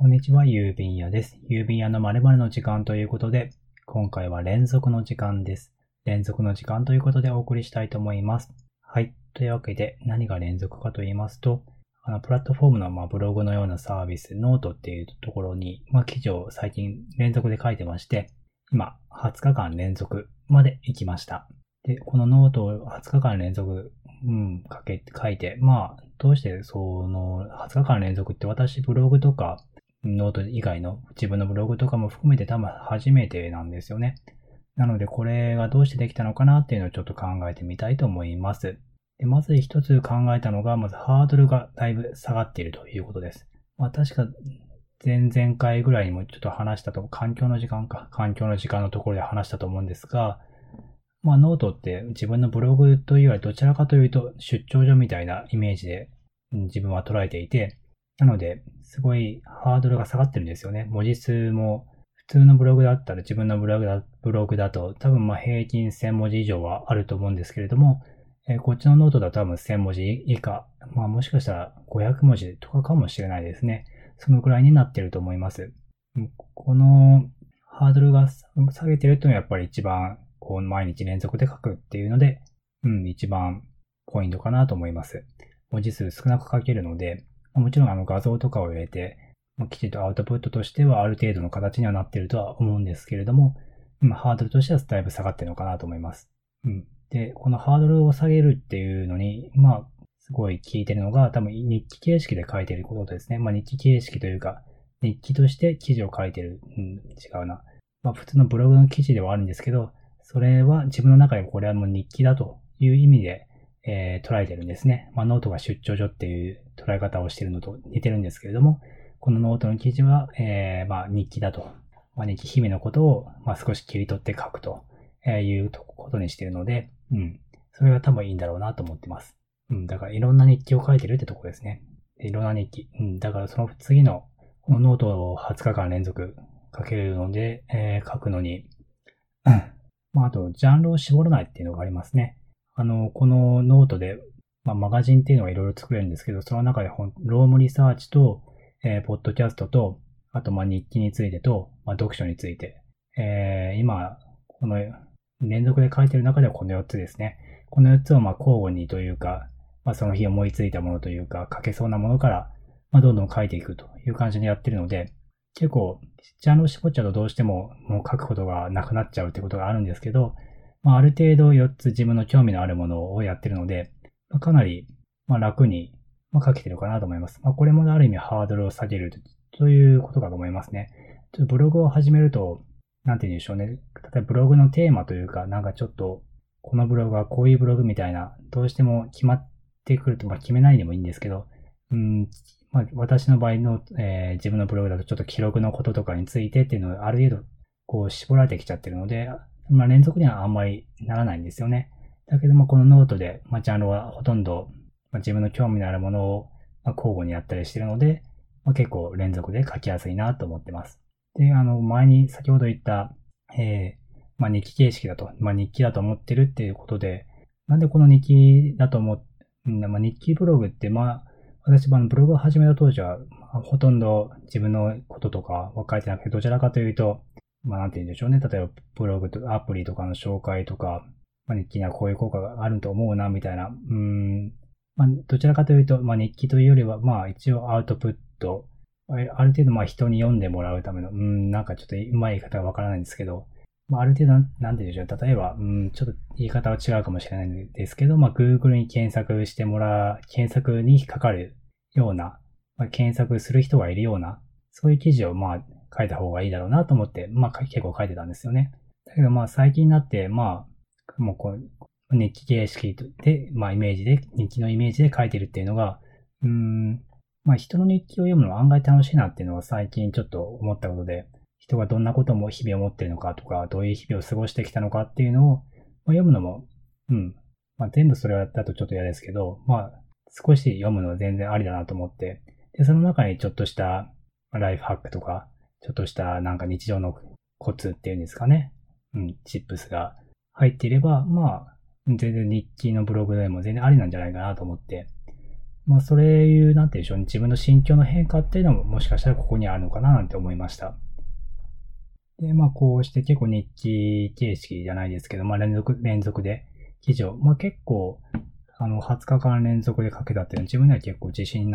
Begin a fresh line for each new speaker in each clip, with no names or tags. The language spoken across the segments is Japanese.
こんにちは、郵便屋です。郵便屋の〇〇の時間ということで、今回は連続の時間です。連続の時間ということでお送りしたいと思います。はい。というわけで、何が連続かと言いますと、あの、プラットフォームの、ま、ブログのようなサービス、ノートっていうところに、まあ、記事を最近連続で書いてまして、今、20日間連続まで行きました。で、このノートを20日間連続、うん、書け、書いて、まあ、どうしてその20日間連続って私ブログとか、ノート以外の自分のブログとかも含めて多分初めてなんですよね。なのでこれがどうしてできたのかなっていうのをちょっと考えてみたいと思います。でまず一つ考えたのが、まずハードルがだいぶ下がっているということです。まあ確か前々回ぐらいにもちょっと話したと、環境の時間か、環境の時間のところで話したと思うんですが、まあノートって自分のブログというよりどちらかというと出張所みたいなイメージで自分は捉えていて、なので、すごいハードルが下がってるんですよね。文字数も、普通のブログだったら自分のブログだブログだと多分ま平均1000文字以上はあると思うんですけれども、えーこっちのノートだと多分1000文字以下、まあもしかしたら500文字とかかもしれないですね。そのくらいになってると思います。このハードルが下げてるというのはやっぱり一番こう毎日連続で書くっていうので、うん、一番ポイントかなと思います。文字数少なく書けるので、もちろんあの画像とかを入れて、まきちんとアウトプットとしてはある程度の形にはなっているとは思うんですけれども、まハードルとしてはだいぶ下がってるのかなと思います。うん。で、このハードルを下げるっていうのに、まあ、すごい効いてるのが、多分日記形式で書いてることですね。まあ日記形式というか、日記として記事を書いてる。うん、違うな。まあ普通のブログの記事ではあるんですけど、それは自分の中でこれはもう日記だという意味で、えー捉えてるんですね。まあノートが出張所っていう捉え方をしてるのと似てるんですけれども、このノートの記事は、えーまあ日記だと。まあ日記日々のことを、まあ少し切り取って書くということにしてるので、うん。それが多分いいんだろうなと思ってます。うん。だからいろんな日記を書いてるってとこですね。いろんな日記。うん。だからその次の、このノートを20日間連続書けるので、えー書くのに、まああと、ジャンルを絞らないっていうのがありますね。あの、このノートで、まあ、マガジンっていうのがいろいろ作れるんですけど、その中でロームリサーチと、えーポッドキャストと、あと、ま、日記についてと、まあ、読書について、えー今、この連続で書いてる中ではこの4つですね。この4つをま交互にというか、まあ、その日思いついたものというか、書けそうなものから、ま、どんどん書いていくという感じでやってるので、結構、ジャンルを絞っちゃうとどうしてももう書くことがなくなっちゃうってことがあるんですけど、まあ、ある程度4つ自分の興味のあるものをやってるので、まあ、かなり、まあ、楽に、書けてるかなと思います。まあ、これもある意味ハードルを下げるということかと思いますね。ちょっとブログを始めると、なんて言うんでしょうね。例えばブログのテーマというか、なんかちょっと、このブログはこういうブログみたいな、どうしても決まってくると、まあ決めないでもいいんですけど、うん、まあ私の場合の、えー自分のブログだとちょっと記録のこととかについてっていうのをある程度、こう絞られてきちゃってるので、まあ連続にはあんまりならないんですよね。だけどもこのノートで、まあジャンルはほとんど、まあ、自分の興味のあるものを、まあ、交互にやったりしてるので、まあ、結構連続で書きやすいなと思ってます。で、あの、前に先ほど言った、えーまあ、日記形式だと、まあ、日記だと思ってるっていうことで、なんでこの日記だと思っ、うんまあ、日記ブログって、まあ、私はブログを始めた当時は、ほとんど自分のこととかは書いてなくて、どちらかというと、まあ、なんて言うんでしょうね。例えば、ブログとアプリとかの紹介とか、まあ、日記にはこういう効果があると思うな、みたいな、うん、まあ、どちらかというと、まあ、日記というよりは、まあ、一応アウトプット、あある程度、まあ、人に読んでもらうための、うん、なんかちょっとうまい言い方がわからないんですけど、まあ、ある程度、なんて言うんでしょう。例えば、うん、ちょっと言い方は違うかもしれないんですけど、まあ、Google に検索してもらう、検索に引っかかるような、まあ、検索する人がいるような、そういう記事を、まあ、書いた方がいいだろうなと思って、まあ、結構書いてたんですよね。だけど、まあ、最近になって、まあ、もうこう、日記形式で、まあ、イメージで、日記のイメージで書いてるっていうのが、うん、まあ、人の日記を読むのは案外楽しいなっていうのは最近ちょっと思ったことで、人がどんなことも日々思ってるのかとか、どういう日々を過ごしてきたのかっていうのを、まあ、読むのも、うん。まあ、全部それだとちょっと嫌ですけど、まあ、少し読むのは全然ありだなと思って、で、その中にちょっとしたライフハックとか、ちょっとしたなんか日常のコツっていうんですかね。うん、チップスが入っていれば、まあ、全然日記のブログでも全然ありなんじゃないかなと思って、まあ、それいう、なんて言うんでしょうね、自分の心境の変化っていうのももしかしたらここにあるのかななんて思いました。で、まあ、こうして結構日記形式じゃないですけど、まあ、連続、連続で記事を、まあ、結構、あの、20日間連続で書けたっていうのは自分では結構自信に、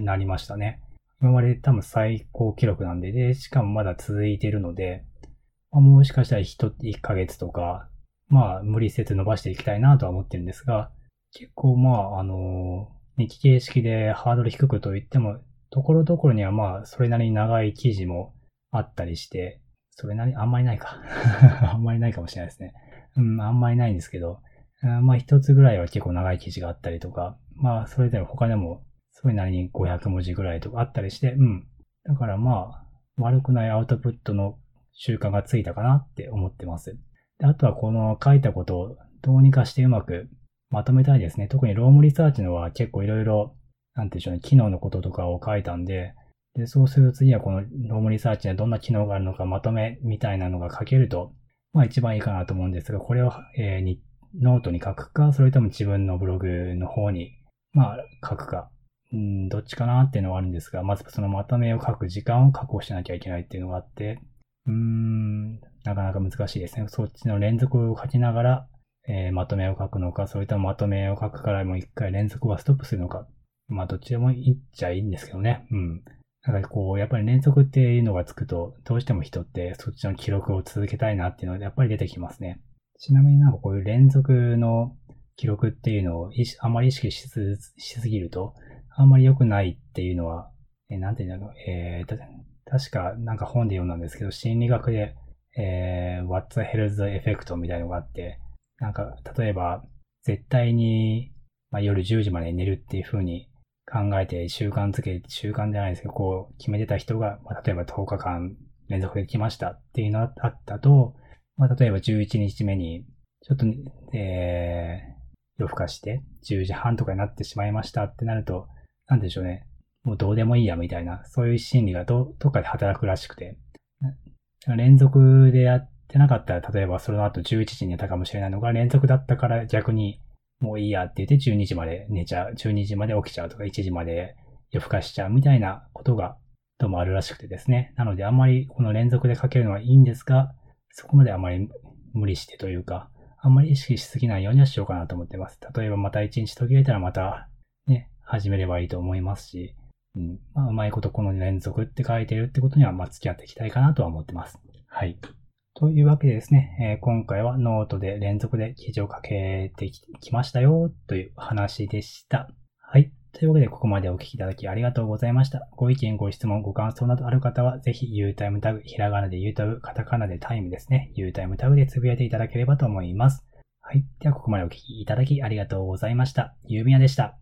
なりましたね。今まで多分最高記録なんで、で、しかもまだ続いてるので、まあ、もしかしたら1、1ヶ月とか、まあ、無理せず伸ばしていきたいなとは思ってるんですが、結構まあ、あの、日記形式でハードル低くと言っても、ところどころにはまあ、それなりに長い記事もあったりして、それなり、あんまりないか。あんまりないかもしれないですね。うん、あんまりないんですけど、まあ一つぐらいは結構長い記事があったりとか、まあそれでも他でもそれなりに500文字ぐらいとかあったりして、うん。だからまあ、悪くないアウトプットの習慣がついたかなって思ってます。であとはこの書いたことをどうにかしてうまくまとめたいですね。特に Roam Research のは結構いろいろ、なんていうんでしょうね、機能のこととかを書いたんで、で、そうすると次はこの Roam Research にはどんな機能があるのかまとめみたいなのが書けると、まあ一番いいかなと思うんですが、これを、えー、にノートに書くか、それとも自分のブログの方に、まあ書くか、うん、どっちかなっていうのはあるんですが、まずそのまとめを書く時間を確保しなきゃいけないっていうのがあって、うーん、なかなか難しいですね。そっちの連続を書きながら、えー、まとめを書くのか、それともまとめを書くからもう一回連続はストップするのか。まあ、どっちでもいいっちゃいいんですけどね。うん。なんかこう、やっぱり連続っていうのがつくと、どうしても人ってそっちの記録を続けたいなっていうので、やっぱり出てきますね。ちなみになんかこういう連続の記録っていうのをあまり意識しすぎると、あんまり良くないっていうのは、えー、なんていうんだろう、えー、確かなんか本で読んだんですけど、心理学で、えー、What's the Health Effect みたいのがあって、なんか、例えば、絶対に、まあ、夜10時まで寝るっていう風に考えて習慣づけ、習慣じゃないですけど、こう決めてた人が、まあ、例えば10日間連続で来ましたっていうのがあったと、まあ、例えば11日目に、ちょっと、えー、夜更かして10時半とかになってしまいましたってなると、なんでしょうね。もうどうでもいいやみたいな、そういう心理がど、どっかで働くらしくて。連続でやってなかったら、例えばその後11時に寝たかもしれないのが連続だったから逆にもういいやって言って12時まで寝ちゃう、12時まで起きちゃうとか1時まで夜更かしちゃうみたいなことがどうもあるらしくてですね。なのであんまりこの連続でかけるのはいいんですが、そこまであまり無理してというか、あんまり意識しすぎないようにはしようかなと思ってます。例えばまた1日途切れたらまたね、始めればいいと思いますし、うん。まあ、うまいことこの連続って書いてるってことには、まあ、付き合っていきたいかなとは思ってます。はい。というわけでですね、えー、今回はノートで連続で記事を書けてきましたよという話でした。はい。というわけで、ここまでお聞きいただきありがとうございました。ご意見、ご質問、ご感想などある方は、ぜひ Utime タグ、ひらがなで U タグ、カタカナでタイムですね。Utime タグでつぶやいていただければと思います。はい。では、ここまでお聞きいただきありがとうございました。ゆうみやでした。